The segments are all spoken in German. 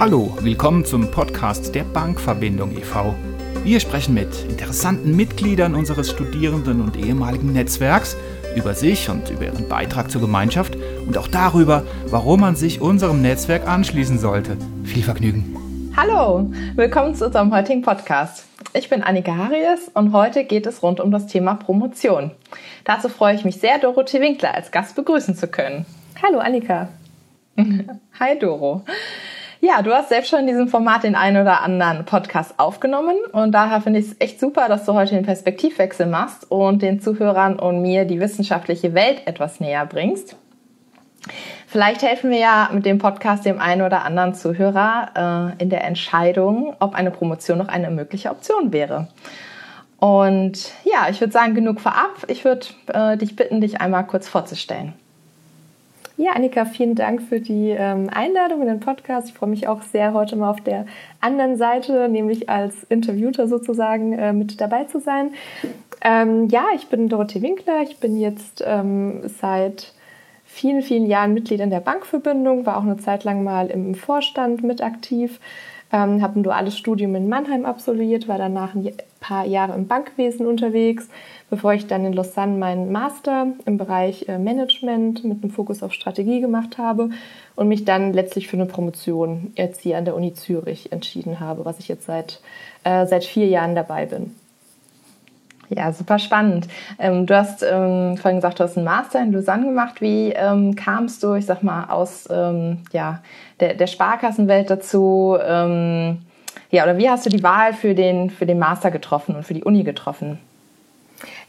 Hallo, willkommen zum Podcast der Bankverbindung e.V. Wir sprechen mit interessanten Mitgliedern unseres Studierenden- und ehemaligen Netzwerks über sich und über ihren Beitrag zur Gemeinschaft und auch darüber, warum man sich unserem Netzwerk anschließen sollte. Viel Vergnügen. Hallo, willkommen zu unserem heutigen Podcast. Ich bin Annika Harries und heute geht es rund um das Thema Promotion. Dazu freue ich mich sehr, Dorothee Winkler als Gast begrüßen zu können. Hallo Annika. Hi Doro. Ja, du hast selbst schon in diesem Format den einen oder anderen Podcast aufgenommen und daher finde ich es echt super, dass du heute den Perspektivwechsel machst und den Zuhörern und mir die wissenschaftliche Welt etwas näher bringst. Vielleicht helfen wir ja mit dem Podcast dem einen oder anderen Zuhörer äh, in der Entscheidung, ob eine Promotion noch eine mögliche Option wäre. Und ja, ich würde sagen, genug vorab. Ich würde äh, dich bitten, dich einmal kurz vorzustellen. Ja, Annika, vielen Dank für die ähm, Einladung in den Podcast. Ich freue mich auch sehr, heute mal auf der anderen Seite, nämlich als Interviewter sozusagen, äh, mit dabei zu sein. Ähm, ja, ich bin Dorothee Winkler. Ich bin jetzt ähm, seit vielen, vielen Jahren Mitglied in der Bankverbindung, war auch eine Zeit lang mal im Vorstand mit aktiv, ähm, habe ein duales Studium in Mannheim absolviert, war danach ein paar Jahre im Bankwesen unterwegs, bevor ich dann in Lausanne meinen Master im Bereich äh, Management mit einem Fokus auf Strategie gemacht habe und mich dann letztlich für eine Promotion jetzt hier an der Uni Zürich entschieden habe, was ich jetzt seit, äh, seit vier Jahren dabei bin. Ja, super spannend. Ähm, du hast ähm, vorhin gesagt, du hast einen Master in Lausanne gemacht. Wie ähm, kamst du, ich sag mal, aus ja, der, der Sparkassenwelt dazu? Ja, oder wie hast du die Wahl für den, für den Master getroffen und für die Uni getroffen?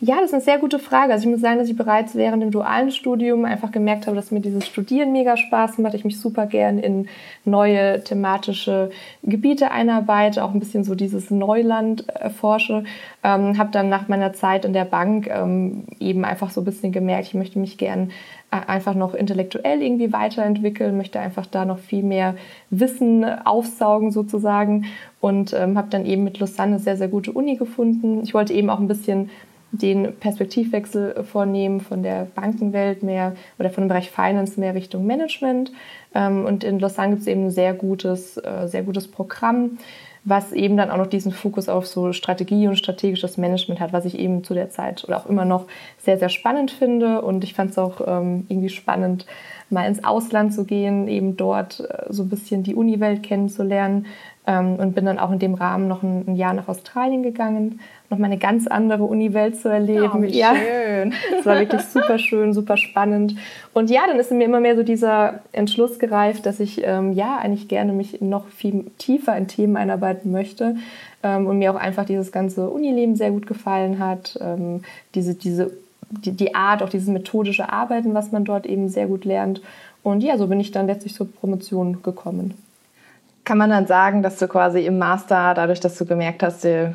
Ja, das ist eine sehr gute Frage. Also ich muss sagen, dass ich bereits während dem dualen Studium einfach gemerkt habe, dass mir dieses Studieren mega Spaß macht. Ich mich super gern in neue thematische Gebiete einarbeite, auch ein bisschen so dieses Neuland erforsche. Ähm, habe dann nach meiner Zeit in der Bank ähm, eben einfach so ein bisschen gemerkt, ich möchte mich gern äh, einfach noch intellektuell irgendwie weiterentwickeln, möchte einfach da noch viel mehr Wissen aufsaugen sozusagen und ähm, habe dann eben mit Lausanne sehr, sehr gute Uni gefunden. Ich wollte eben auch ein bisschen den Perspektivwechsel vornehmen von der Bankenwelt mehr oder von dem Bereich Finance mehr Richtung Management. Ähm, und in Lausanne gibt es eben ein sehr gutes, äh, sehr gutes Programm, was eben dann auch noch diesen Fokus auf so Strategie und strategisches Management hat, was ich eben zu der Zeit oder auch immer noch sehr, sehr spannend finde. Und ich fand es auch ähm, irgendwie spannend, mal ins Ausland zu gehen, eben dort äh, so ein bisschen die Uniwelt kennenzulernen. Ähm, und bin dann auch in dem Rahmen noch ein, ein Jahr nach Australien gegangen, noch mal eine ganz andere Uniwelt zu erleben. Oh, ja, schön. Es war wirklich super schön, super spannend. Und ja, dann ist mir immer mehr so dieser Entschluss gereift, dass ich ähm, ja eigentlich gerne mich noch viel tiefer in Themen einarbeiten möchte. Ähm, und mir auch einfach dieses ganze Unileben sehr gut gefallen hat. Ähm, diese, diese, die, die Art, auch dieses methodische Arbeiten, was man dort eben sehr gut lernt. Und ja, so bin ich dann letztlich zur Promotion gekommen. Kann man dann sagen, dass du quasi im Master, dadurch, dass du gemerkt hast, dir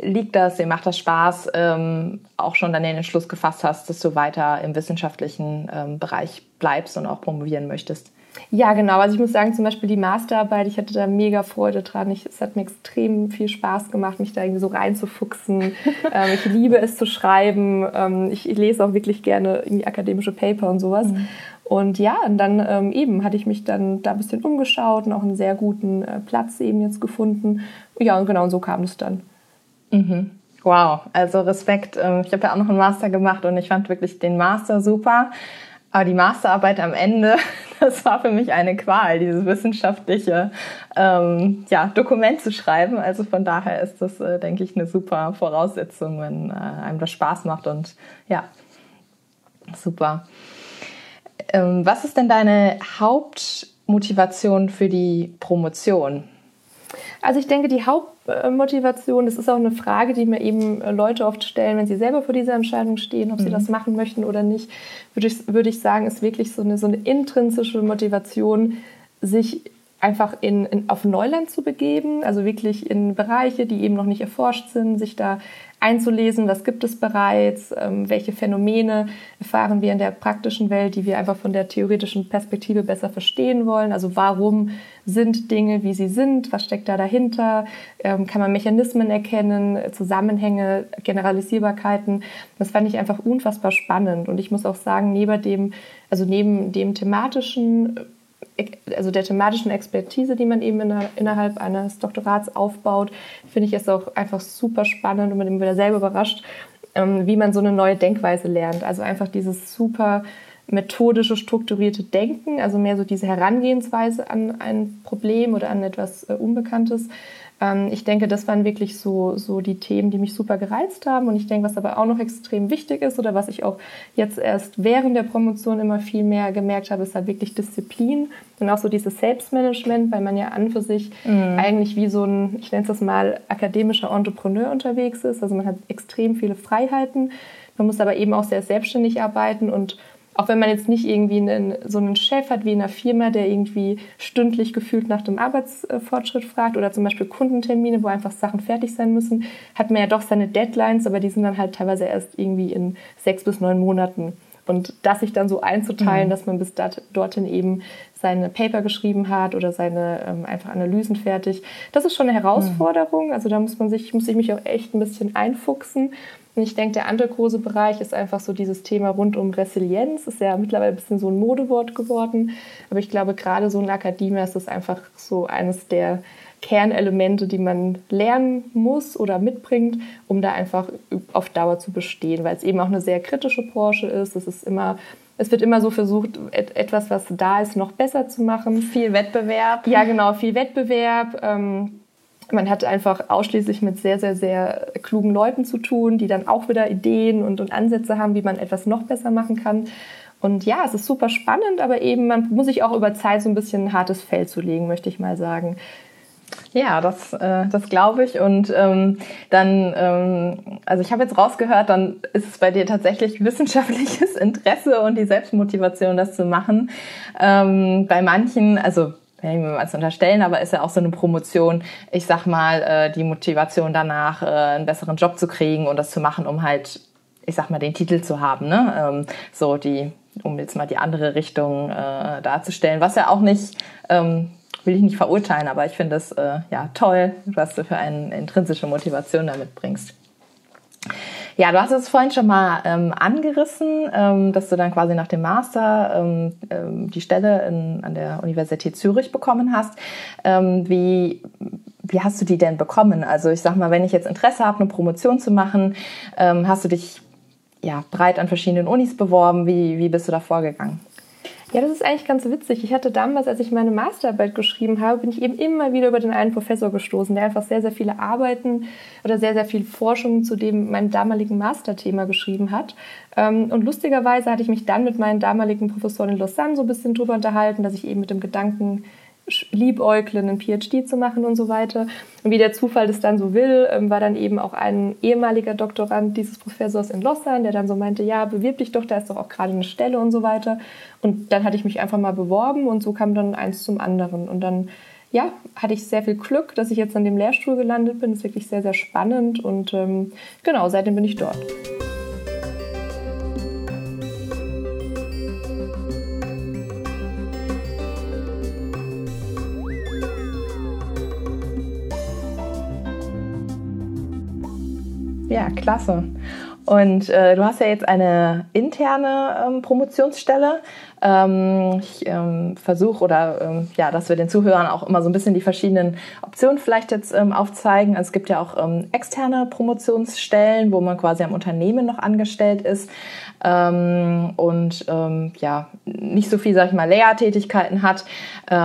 liegt das, dir macht das Spaß, ähm, auch schon dann den Entschluss gefasst hast, dass du weiter im wissenschaftlichen ähm, Bereich bleibst und auch promovieren möchtest? Ja, genau. Also ich muss sagen, zum Beispiel die Masterarbeit, ich hatte da mega Freude dran. Ich, es hat mir extrem viel Spaß gemacht, mich da irgendwie so reinzufuchsen. ähm, ich liebe es zu schreiben. Ähm, ich, ich, lese auch wirklich gerne irgendwie akademische Paper und sowas. Mhm. Und ja, und dann ähm, eben hatte ich mich dann da ein bisschen umgeschaut und auch einen sehr guten äh, Platz eben jetzt gefunden. Ja, und genau, so kam es dann. Mhm. Wow, also Respekt. Ähm, ich habe ja auch noch einen Master gemacht und ich fand wirklich den Master super. Aber die Masterarbeit am Ende, das war für mich eine Qual, dieses wissenschaftliche ähm, ja, Dokument zu schreiben. Also von daher ist das, äh, denke ich, eine super Voraussetzung, wenn äh, einem das Spaß macht und ja, super. Ähm, was ist denn deine Hauptmotivation für die Promotion? Also ich denke, die Hauptmotivation, das ist auch eine Frage, die mir eben Leute oft stellen, wenn sie selber vor dieser Entscheidung stehen, ob mhm. sie das machen möchten oder nicht, würde ich, würde ich sagen, ist wirklich so eine, so eine intrinsische Motivation, sich einfach in, in, auf Neuland zu begeben, also wirklich in Bereiche, die eben noch nicht erforscht sind, sich da einzulesen, was gibt es bereits, ähm, welche Phänomene erfahren wir in der praktischen Welt, die wir einfach von der theoretischen Perspektive besser verstehen wollen. Also warum sind Dinge, wie sie sind, was steckt da dahinter, ähm, kann man Mechanismen erkennen, Zusammenhänge, Generalisierbarkeiten. Das fand ich einfach unfassbar spannend. Und ich muss auch sagen, neben dem, also neben dem thematischen also der thematischen Expertise, die man eben innerhalb eines Doktorats aufbaut, finde ich es auch einfach super spannend und man immer wieder selber überrascht, ähm, wie man so eine neue Denkweise lernt. Also einfach dieses super methodische, strukturierte Denken, also mehr so diese Herangehensweise an ein Problem oder an etwas äh, Unbekanntes. Ähm, ich denke, das waren wirklich so, so die Themen, die mich super gereizt haben. Und ich denke, was aber auch noch extrem wichtig ist oder was ich auch jetzt erst während der Promotion immer viel mehr gemerkt habe, ist halt wirklich Disziplin und auch so dieses Selbstmanagement, weil man ja an für sich mhm. eigentlich wie so ein, ich nenne es das mal, akademischer Entrepreneur unterwegs ist. Also man hat extrem viele Freiheiten. Man muss aber eben auch sehr selbstständig arbeiten und auch wenn man jetzt nicht irgendwie einen, so einen Chef hat wie in einer Firma, der irgendwie stündlich gefühlt nach dem Arbeitsfortschritt fragt oder zum Beispiel Kundentermine, wo einfach Sachen fertig sein müssen, hat man ja doch seine Deadlines, aber die sind dann halt teilweise erst irgendwie in sechs bis neun Monaten. Und das sich dann so einzuteilen, mhm. dass man bis dorthin eben seine Paper geschrieben hat oder seine ähm, einfach Analysen fertig, das ist schon eine Herausforderung. Mhm. Also da muss man sich, muss ich mich auch echt ein bisschen einfuchsen. Und ich denke, der andere große Bereich ist einfach so dieses Thema rund um Resilienz. Ist ja mittlerweile ein bisschen so ein Modewort geworden. Aber ich glaube, gerade so in Akademie ist das einfach so eines der Kernelemente, die man lernen muss oder mitbringt, um da einfach auf Dauer zu bestehen, weil es eben auch eine sehr kritische Branche ist. Es ist immer es wird immer so versucht, etwas, was da ist, noch besser zu machen. Viel Wettbewerb. Ja, genau, viel Wettbewerb. Ähm, man hat einfach ausschließlich mit sehr, sehr, sehr klugen Leuten zu tun, die dann auch wieder Ideen und, und Ansätze haben, wie man etwas noch besser machen kann. Und ja, es ist super spannend, aber eben man muss sich auch über Zeit so ein bisschen ein hartes Fell zulegen, möchte ich mal sagen. Ja, das, äh, das glaube ich. Und ähm, dann, ähm, also ich habe jetzt rausgehört, dann ist es bei dir tatsächlich wissenschaftliches Interesse und die Selbstmotivation, das zu machen. Ähm, bei manchen, also wenn ich mir mal zu unterstellen, aber ist ja auch so eine Promotion, ich sag mal, äh, die Motivation danach, äh, einen besseren Job zu kriegen und das zu machen, um halt, ich sag mal, den Titel zu haben, ne? Ähm, so die, um jetzt mal die andere Richtung äh, darzustellen, was ja auch nicht, ähm, will ich nicht verurteilen, aber ich finde es ja toll, was du für eine intrinsische Motivation damit bringst. Ja, du hast es vorhin schon mal ähm, angerissen, ähm, dass du dann quasi nach dem Master ähm, ähm, die Stelle in, an der Universität Zürich bekommen hast. Ähm, wie, wie hast du die denn bekommen? Also ich sag mal, wenn ich jetzt Interesse habe, eine Promotion zu machen, ähm, hast du dich ja breit an verschiedenen Unis beworben? Wie, wie bist du da vorgegangen? Ja, das ist eigentlich ganz witzig. Ich hatte damals, als ich meine Masterarbeit geschrieben habe, bin ich eben immer wieder über den einen Professor gestoßen, der einfach sehr, sehr viele Arbeiten oder sehr, sehr viel Forschung zu dem meinem damaligen Masterthema geschrieben hat. Ähm, und lustigerweise hatte ich mich dann mit meinen damaligen Professoren in Lausanne so ein bisschen drüber unterhalten, dass ich eben mit dem Gedanken liebäugeln, einen PhD zu machen und so weiter. Und wie der Zufall das dann so will, ähm, war dann eben auch ein ehemaliger Doktorand dieses Professors in Lausanne, der dann so meinte, ja, bewirb dich doch, da ist doch auch gerade eine Stelle und so weiter. Und dann hatte ich mich einfach mal beworben und so kam dann eins zum anderen. Und dann, ja, hatte ich sehr viel Glück, dass ich jetzt an dem Lehrstuhl gelandet bin. Das ist wirklich sehr, sehr spannend und ähm, genau, seitdem bin ich dort. Ja, klasse. Und äh, du hast ja jetzt eine interne ähm, Promotionsstelle. Ähm, ich ähm, versuche oder ähm, ja, dass wir den Zuhörern auch immer so ein bisschen die verschiedenen Optionen vielleicht jetzt ähm, aufzeigen. Es gibt ja auch ähm, externe Promotionsstellen, wo man quasi am Unternehmen noch angestellt ist ähm, und ja nicht so viel, sag ich mal, Lehrtätigkeiten hat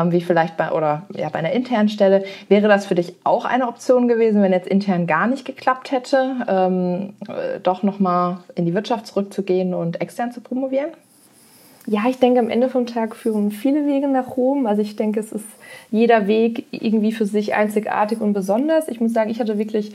wie vielleicht bei oder ja bei einer internen Stelle. Wäre das für dich auch eine Option gewesen, wenn jetzt intern gar nicht geklappt hätte, ähm, äh, doch noch mal in die Wirtschaft zurückzugehen und extern zu promovieren? Ja, ich denke, am Ende vom Tag führen viele Wege nach Rom. Also ich denke, es ist jeder Weg irgendwie für sich einzigartig und besonders. Ich muss sagen, ich hatte wirklich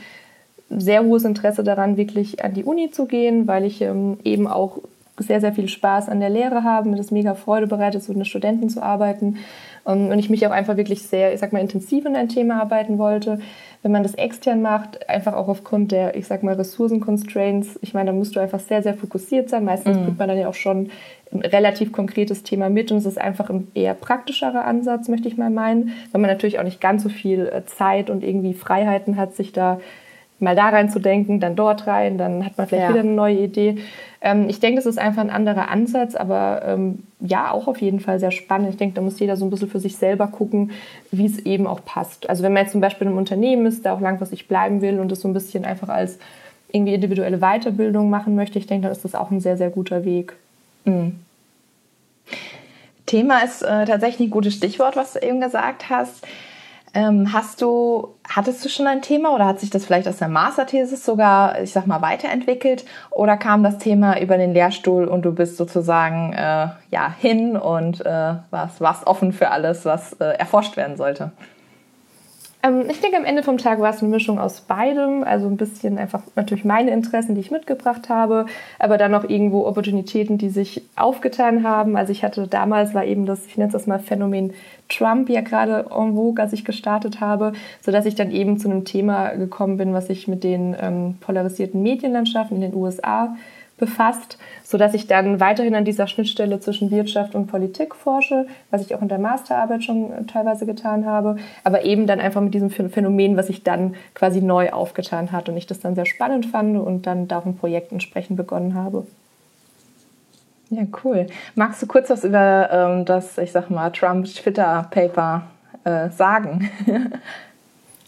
sehr hohes Interesse daran, wirklich an die Uni zu gehen, weil ich ähm, eben auch sehr, sehr viel Spaß an der Lehre habe, mir das mega Freude bereitet, so mit Studenten zu arbeiten. Ähm, und ich mich auch einfach wirklich sehr, ich sag mal, intensiv in ein Thema arbeiten wollte. Wenn man das extern macht, einfach auch aufgrund der, ich sag mal, Ressourcen-Constraints, ich meine, da musst du einfach sehr, sehr fokussiert sein. Meistens mhm. kriegt man dann ja auch schon ein relativ konkretes Thema mit und es ist einfach ein eher praktischerer Ansatz, möchte ich mal meinen, weil man natürlich auch nicht ganz so viel äh, Zeit und irgendwie Freiheiten hat, sich da mal da reinzudenken, dann dort rein, dann hat man vielleicht ja. wieder eine neue Idee. Ähm, ich denke, das ist einfach ein anderer Ansatz, aber ähm, ja, auch auf jeden Fall sehr spannend. Ich denke, da muss jeder so ein bisschen für sich selber gucken, wie es eben auch passt. Also wenn man jetzt zum Beispiel im Unternehmen ist, da auch langfristig bleiben will und das so ein bisschen einfach als irgendwie individuelle Weiterbildung machen möchte, ich denke, dann ist das auch ein sehr, sehr guter Weg. Mhm. Thema ist äh, tatsächlich ein gutes Stichwort, was du eben gesagt hast. Ähm, hast du, hattest du schon ein Thema oder hat sich das vielleicht aus der Masterthesis sogar, ich sag mal, weiterentwickelt? Oder kam das Thema über den Lehrstuhl und du bist sozusagen äh, ja hin und äh, warst, warst offen für alles, was äh, erforscht werden sollte? Ähm, ich denke, am Ende vom Tag war es eine Mischung aus beidem. Also ein bisschen einfach natürlich meine Interessen, die ich mitgebracht habe, aber dann auch irgendwo Opportunitäten, die sich aufgetan haben. Also ich hatte damals war eben das, ich nenne es das mal Phänomen Trump ja gerade en vogue, als ich gestartet habe, sodass ich dann eben zu einem Thema gekommen bin, was sich mit den ähm, polarisierten Medienlandschaften in den USA befasst, sodass ich dann weiterhin an dieser Schnittstelle zwischen Wirtschaft und Politik forsche, was ich auch in der Masterarbeit schon teilweise getan habe, aber eben dann einfach mit diesem Phänomen, was sich dann quasi neu aufgetan hat und ich das dann sehr spannend fand und dann da ein Projekt entsprechend begonnen habe. Ja, cool. Magst du kurz was über ähm, das, ich sag mal, Trump-Twitter-Paper äh, sagen?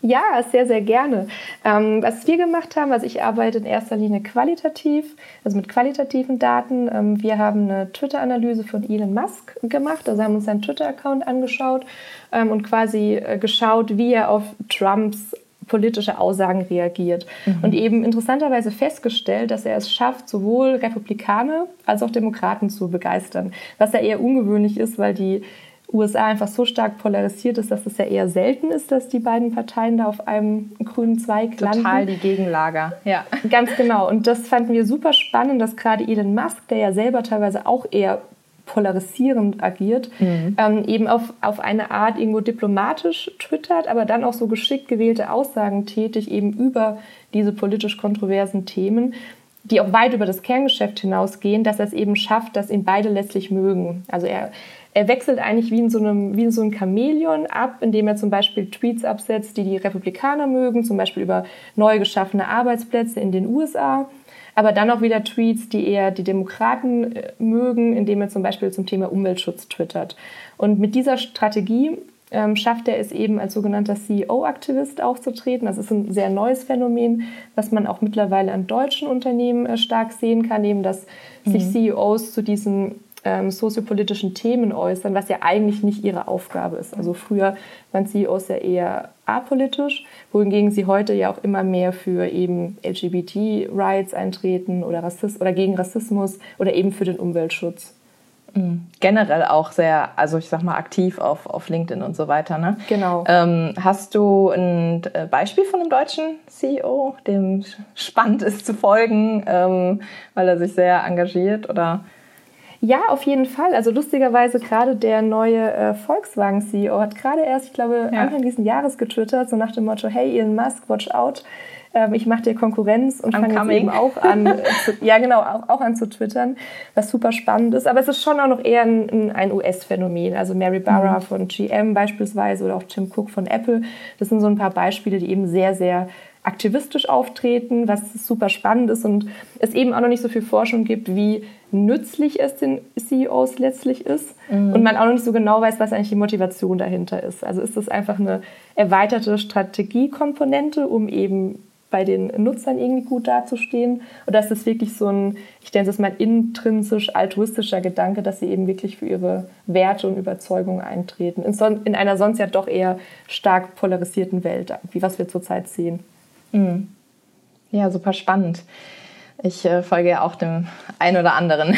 Ja, sehr, sehr gerne. Ähm, was wir gemacht haben, also ich arbeite in erster Linie qualitativ, also mit qualitativen Daten. Ähm, wir haben eine Twitter-Analyse von Elon Musk gemacht, also haben uns seinen Twitter-Account angeschaut ähm, und quasi äh, geschaut, wie er auf Trumps politische Aussagen reagiert. Mhm. Und eben interessanterweise festgestellt, dass er es schafft, sowohl Republikaner als auch Demokraten zu begeistern. Was ja eher ungewöhnlich ist, weil die USA einfach so stark polarisiert ist, dass es ja eher selten ist, dass die beiden Parteien da auf einem grünen Zweig landen. Total die Gegenlager, ja. Ganz genau. Und das fanden wir super spannend, dass gerade Elon Musk, der ja selber teilweise auch eher polarisierend agiert, mhm. ähm, eben auf, auf eine Art irgendwo diplomatisch twittert, aber dann auch so geschickt gewählte Aussagen tätig, eben über diese politisch kontroversen Themen, die auch weit über das Kerngeschäft hinausgehen, dass er es eben schafft, dass ihn beide letztlich mögen. Also er er wechselt eigentlich wie in so einem, wie in so einem Chamäleon ab, indem er zum Beispiel Tweets absetzt, die die Republikaner mögen, zum Beispiel über neu geschaffene Arbeitsplätze in den USA. Aber dann auch wieder Tweets, die eher die Demokraten äh, mögen, indem er zum Beispiel zum Thema Umweltschutz twittert. Und mit dieser Strategie ähm, schafft er es eben als sogenannter CEO-Aktivist aufzutreten. Das ist ein sehr neues Phänomen, was man auch mittlerweile an deutschen Unternehmen äh, stark sehen kann, eben dass mhm. sich CEOs zu diesen ähm, soziopolitischen Themen äußern, was ja eigentlich nicht ihre Aufgabe ist. Also früher waren CEOs ja eher apolitisch, wohingegen sie heute ja auch immer mehr für eben LGBT-Rights eintreten oder, Rassist oder gegen Rassismus oder eben für den Umweltschutz. Mhm. Generell auch sehr, also ich sag mal, aktiv auf, auf LinkedIn und so weiter. Ne? Genau. Ähm, hast du ein äh, Beispiel von einem deutschen CEO, dem spannend ist zu folgen, ähm, weil er sich sehr engagiert oder? Ja, auf jeden Fall. Also lustigerweise gerade der neue äh, Volkswagen-CEO hat gerade erst, ich glaube, ja. Anfang dieses Jahres getwittert, so nach dem Motto, hey Elon Musk, watch out. Ähm, ich mache dir Konkurrenz und fange jetzt eben auch an, äh, zu, ja genau, auch, auch an zu twittern, was super spannend ist. Aber es ist schon auch noch eher ein, ein US-Phänomen. Also Mary Barra mhm. von GM beispielsweise oder auch Tim Cook von Apple. Das sind so ein paar Beispiele, die eben sehr, sehr aktivistisch auftreten, was super spannend ist und es eben auch noch nicht so viel Forschung gibt, wie nützlich es den CEOs letztlich ist mhm. und man auch noch nicht so genau weiß, was eigentlich die Motivation dahinter ist. Also ist das einfach eine erweiterte Strategiekomponente, um eben bei den Nutzern irgendwie gut dazustehen? Oder ist das wirklich so ein, ich denke, es ist mal intrinsisch altruistischer Gedanke, dass sie eben wirklich für ihre Werte und Überzeugungen eintreten? In, son in einer sonst ja doch eher stark polarisierten Welt, wie was wir zurzeit sehen. Mhm. Ja, super spannend. Ich äh, folge ja auch dem einen oder anderen.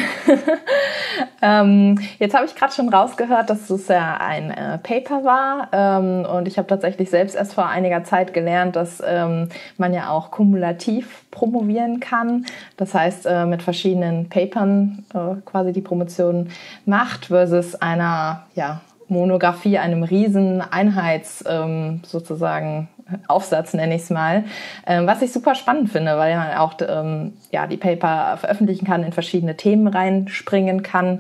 ähm, jetzt habe ich gerade schon rausgehört, dass es ja ein äh, Paper war. Ähm, und ich habe tatsächlich selbst erst vor einiger Zeit gelernt, dass ähm, man ja auch kumulativ promovieren kann. Das heißt, äh, mit verschiedenen Papern äh, quasi die Promotion macht versus einer ja, Monographie, einem riesen Einheits ähm, sozusagen Aufsatz, nenne ich es mal, ähm, was ich super spannend finde, weil man auch ähm, ja, die Paper veröffentlichen kann, in verschiedene Themen reinspringen kann.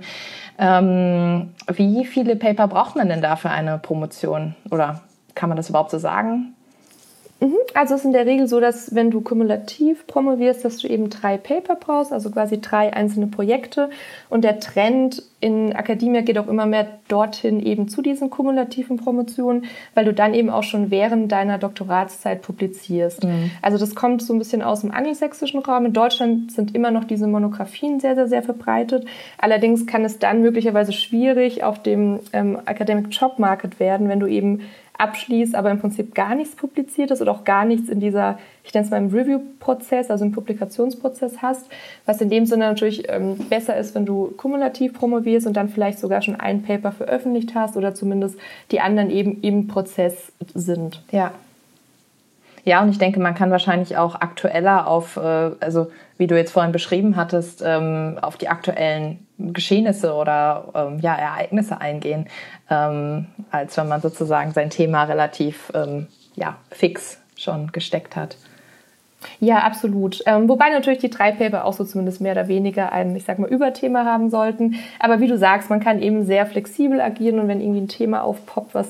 Ähm, wie viele Paper braucht man denn da für eine Promotion? Oder kann man das überhaupt so sagen? Mhm. Also es ist in der Regel so, dass wenn du kumulativ promovierst, dass du eben drei Paper brauchst, also quasi drei einzelne Projekte. Und der Trend in Akademie geht auch immer mehr dorthin eben zu diesen kumulativen Promotionen, weil du dann eben auch schon während deiner Doktoratszeit publizierst. Mhm. Also das kommt so ein bisschen aus dem angelsächsischen Raum. In Deutschland sind immer noch diese Monographien sehr, sehr, sehr verbreitet. Allerdings kann es dann möglicherweise schwierig auf dem ähm, Academic Job Market werden, wenn du eben abschließt, aber im Prinzip gar nichts publiziert ist oder auch gar nichts in dieser, ich nenne es mal im Review-Prozess, also im Publikationsprozess hast, was in dem Sinne natürlich ähm, besser ist, wenn du kumulativ promovierst und dann vielleicht sogar schon ein Paper veröffentlicht hast oder zumindest die anderen eben im Prozess sind. Ja. Ja, und ich denke, man kann wahrscheinlich auch aktueller auf, äh, also wie du jetzt vorhin beschrieben hattest, ähm, auf die aktuellen Geschehnisse oder ähm, ja, Ereignisse eingehen, ähm, als wenn man sozusagen sein Thema relativ ja, fix schon gesteckt hat. Ja, absolut. Ähm, wobei natürlich die drei Paper auch so zumindest mehr oder weniger ein, ich sag mal, Überthema haben sollten. Aber wie du sagst, man kann eben sehr flexibel agieren und wenn irgendwie ein Thema aufpoppt, was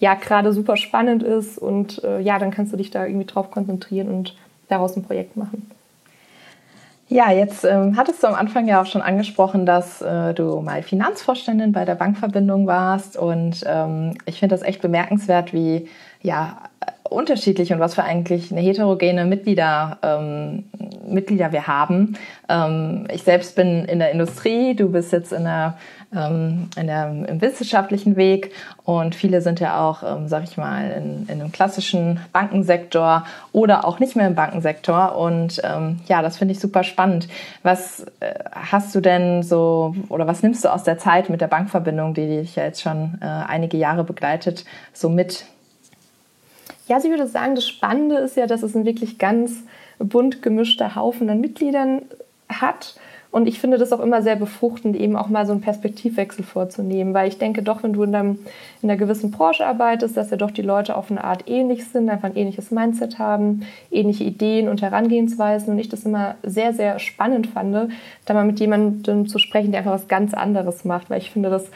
ja gerade super spannend ist und äh, ja, dann kannst du dich da irgendwie drauf konzentrieren und daraus ein Projekt machen. Ja, jetzt ähm, hattest du am Anfang ja auch schon angesprochen, dass äh, du mal Finanzvorständin bei der Bankverbindung warst und ähm, ich finde das echt bemerkenswert, wie ja unterschiedlich und was für eigentlich eine heterogene Mitglieder, ähm, Mitglieder wir haben. Ähm, ich selbst bin in der Industrie, du bist jetzt in der, ähm, in der, im wissenschaftlichen Weg und viele sind ja auch, ähm, sag ich mal, in, in einem klassischen Bankensektor oder auch nicht mehr im Bankensektor und ähm, ja, das finde ich super spannend. Was äh, hast du denn so oder was nimmst du aus der Zeit mit der Bankverbindung, die dich ja jetzt schon äh, einige Jahre begleitet, so mit? Ja, also ich würde sagen, das Spannende ist ja, dass es ein wirklich ganz bunt gemischter Haufen an Mitgliedern hat. Und ich finde das auch immer sehr befruchtend, eben auch mal so einen Perspektivwechsel vorzunehmen, weil ich denke doch, wenn du in, einem, in einer gewissen Branche arbeitest, dass ja doch die Leute auf eine Art ähnlich sind, einfach ein ähnliches Mindset haben, ähnliche Ideen und Herangehensweisen. Und ich das immer sehr, sehr spannend fand, da mal mit jemandem zu sprechen, der einfach was ganz anderes macht, weil ich finde, das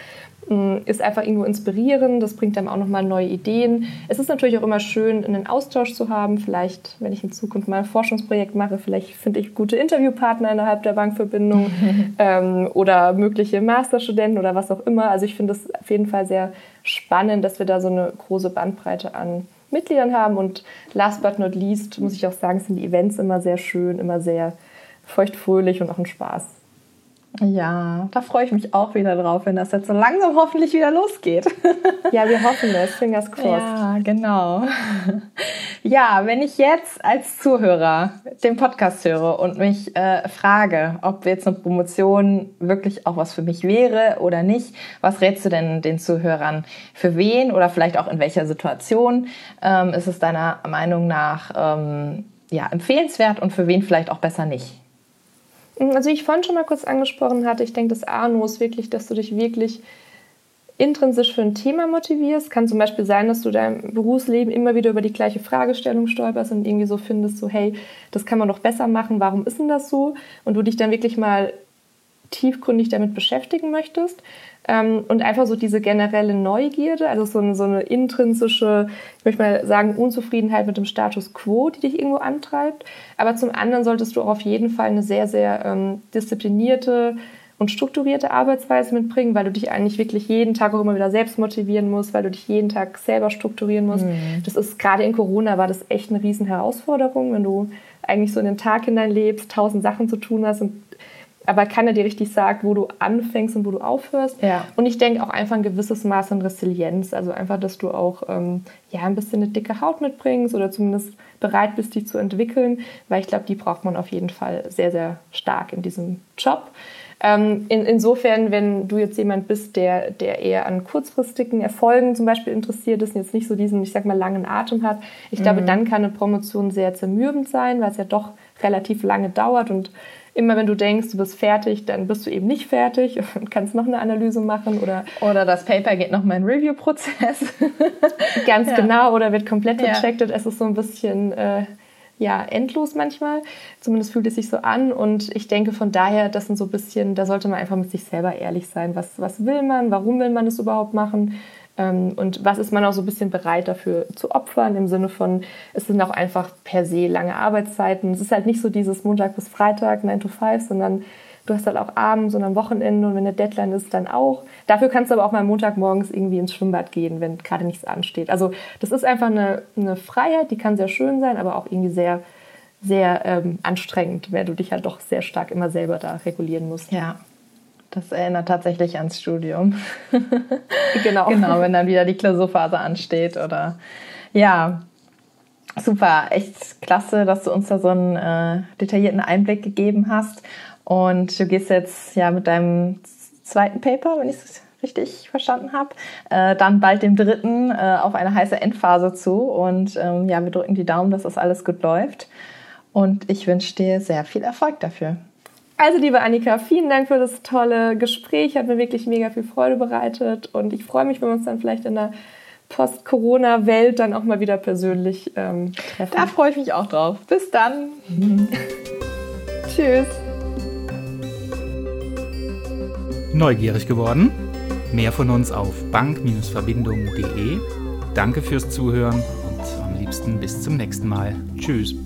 ist einfach irgendwo inspirierend, das bringt einem auch nochmal neue Ideen. Es ist natürlich auch immer schön, einen Austausch zu haben. Vielleicht, wenn ich in Zukunft mal ein Forschungsprojekt mache, vielleicht finde ich gute Interviewpartner innerhalb der Bankverbindung ähm, oder mögliche Masterstudenten oder was auch immer. Also ich finde es auf jeden Fall sehr spannend, dass wir da so eine große Bandbreite an Mitgliedern haben. Und last but not least muss ich auch sagen, sind die Events immer sehr schön, immer sehr feuchtfröhlich und auch ein Spaß. Ja, da freue ich mich auch wieder drauf, wenn das jetzt so langsam hoffentlich wieder losgeht. Ja, wir hoffen es. Fingers crossed. Ja, genau. Ja, wenn ich jetzt als Zuhörer den Podcast höre und mich äh, frage, ob jetzt eine Promotion wirklich auch was für mich wäre oder nicht, was rätst du denn den Zuhörern? Für wen oder vielleicht auch in welcher Situation ähm, ist es deiner Meinung nach ähm, ja, empfehlenswert und für wen vielleicht auch besser nicht? Also wie ich vorhin schon mal kurz angesprochen hatte, ich denke, das Arno ist wirklich, dass du dich wirklich intrinsisch für ein Thema motivierst. Kann zum Beispiel sein, dass du dein Berufsleben immer wieder über die gleiche Fragestellung stolperst und irgendwie so findest, so hey, das kann man doch besser machen, warum ist denn das so? Und du dich dann wirklich mal tiefgründig damit beschäftigen möchtest. Ähm, und einfach so diese generelle Neugierde, also so eine, so eine intrinsische, ich möchte mal sagen, Unzufriedenheit mit dem Status quo, die dich irgendwo antreibt. Aber zum anderen solltest du auch auf jeden Fall eine sehr, sehr ähm, disziplinierte und strukturierte Arbeitsweise mitbringen, weil du dich eigentlich wirklich jeden Tag auch immer wieder selbst motivieren musst, weil du dich jeden Tag selber strukturieren musst. Mhm. Das ist gerade in Corona war das echt eine riesen Herausforderung, wenn du eigentlich so in den Tag hinein lebst, tausend Sachen zu tun hast und aber keiner dir richtig sagt, wo du anfängst und wo du aufhörst. Ja. Und ich denke auch einfach ein gewisses Maß an Resilienz, also einfach, dass du auch ähm, ja ein bisschen eine dicke Haut mitbringst oder zumindest bereit bist, die zu entwickeln, weil ich glaube, die braucht man auf jeden Fall sehr, sehr stark in diesem Job. Ähm, in, insofern, wenn du jetzt jemand bist, der, der eher an kurzfristigen Erfolgen zum Beispiel interessiert ist und jetzt nicht so diesen, ich sag mal, langen Atem hat, ich mhm. glaube, dann kann eine Promotion sehr zermürbend sein, weil es ja doch relativ lange dauert und immer wenn du denkst, du bist fertig, dann bist du eben nicht fertig und kannst noch eine Analyse machen oder oder das Paper geht noch mal in Review-Prozess. Ganz ja. genau oder wird komplett gecheckt. Ja. Es ist so ein bisschen äh, ja endlos manchmal. Zumindest fühlt es sich so an und ich denke von daher, das sind so ein bisschen, da sollte man einfach mit sich selber ehrlich sein. Was was will man? Warum will man es überhaupt machen? Ähm, und was ist man auch so ein bisschen bereit dafür zu opfern, im Sinne von, es sind auch einfach per se lange Arbeitszeiten. Es ist halt nicht so dieses Montag bis Freitag, 9 to 5, sondern du hast halt auch abends und am Wochenende und wenn eine Deadline ist, dann auch. Dafür kannst du aber auch mal Montagmorgens irgendwie ins Schwimmbad gehen, wenn gerade nichts ansteht. Also das ist einfach eine, eine Freiheit, die kann sehr schön sein, aber auch irgendwie sehr, sehr ähm, anstrengend, weil du dich halt doch sehr stark immer selber da regulieren musst. Ja, das erinnert tatsächlich ans Studium. genau. genau, wenn dann wieder die Klausurphase ansteht oder ja. Super, echt klasse, dass du uns da so einen äh, detaillierten Einblick gegeben hast. Und du gehst jetzt ja mit deinem zweiten Paper, wenn ich es richtig verstanden habe, äh, dann bald dem dritten äh, auf eine heiße Endphase zu. Und ähm, ja, wir drücken die Daumen, dass das alles gut läuft. Und ich wünsche dir sehr viel Erfolg dafür. Also, liebe Annika, vielen Dank für das tolle Gespräch. Hat mir wirklich mega viel Freude bereitet. Und ich freue mich, wenn wir uns dann vielleicht in der Post-Corona-Welt dann auch mal wieder persönlich ähm, treffen. Da freue ich mich auch drauf. Bis dann. Tschüss. Neugierig geworden? Mehr von uns auf bank-verbindung.de. Danke fürs Zuhören und am liebsten bis zum nächsten Mal. Tschüss.